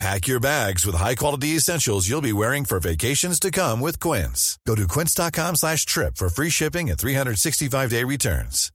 Pack your bags with high-quality essentials you'll be wearing for vacations to come with Quince. Go to quince.com slash trip for free shipping and 365-day returns.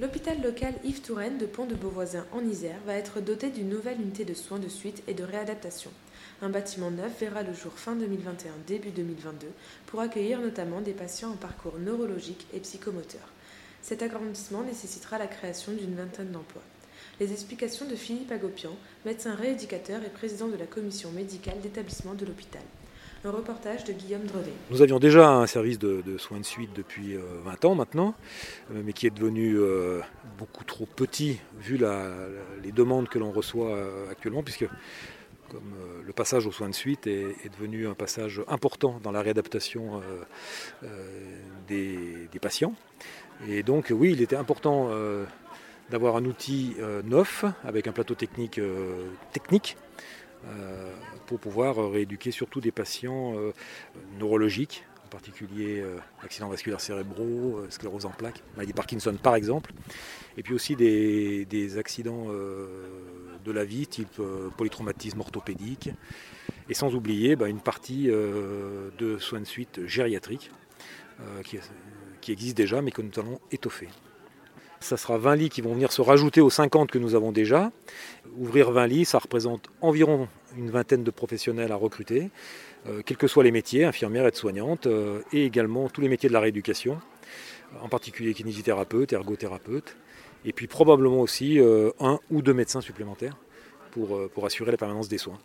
L'hôpital local Yves Touraine de Pont de Beauvoisin en Isère va être doté d'une nouvelle unité de soins de suite et de réadaptation. Un bâtiment neuf verra le jour fin 2021, début 2022, pour accueillir notamment des patients en parcours neurologique et psychomoteur. Cet agrandissement nécessitera la création d'une vingtaine d'emplois. Les explications de Philippe Agopian, médecin rééducateur et président de la commission médicale d'établissement de l'hôpital. Un reportage de Guillaume Drevet. Nous avions déjà un service de, soins de suite depuis 20 euh, ans maintenant, euh, mais qui est devenu euh, beaucoup trop petit vu les demandes que l'on reçoit actuellement, puisque comme le passage aux soins de suite est, devenu un passage important dans la réadaptation des, patients. Et donc oui, il était important d'avoir un outil neuf avec un plateau technique technique euh, pour pouvoir rééduquer surtout des patients euh, neurologiques, en particulier euh, accidents vasculaires cérébraux, sclérose en plaques, maladie Parkinson par exemple, et puis aussi des, accidents de la vie type polytraumatisme orthopédique, et sans oublier bah, une partie de soins de suite gériatriques qui, qui existe déjà mais que nous allons étoffer. Ça sera 20 lits qui vont venir se rajouter aux 50 que nous avons déjà. Ouvrir 20 lits, ça représente environ une vingtaine de professionnels à recruter, euh, quels que soient les métiers, infirmières, aides-soignantes, euh, et également tous les métiers de la rééducation, en particulier kinésithérapeutes, ergothérapeutes, et puis probablement aussi euh, un ou deux médecins supplémentaires pour, pour assurer la permanence des soins.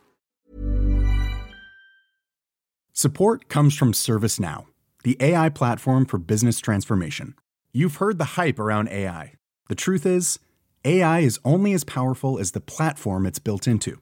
Support comes from ServiceNow, the AI platform for business transformation. You've heard the hype around AI. The truth is, AI is only as powerful as the platform it's built into.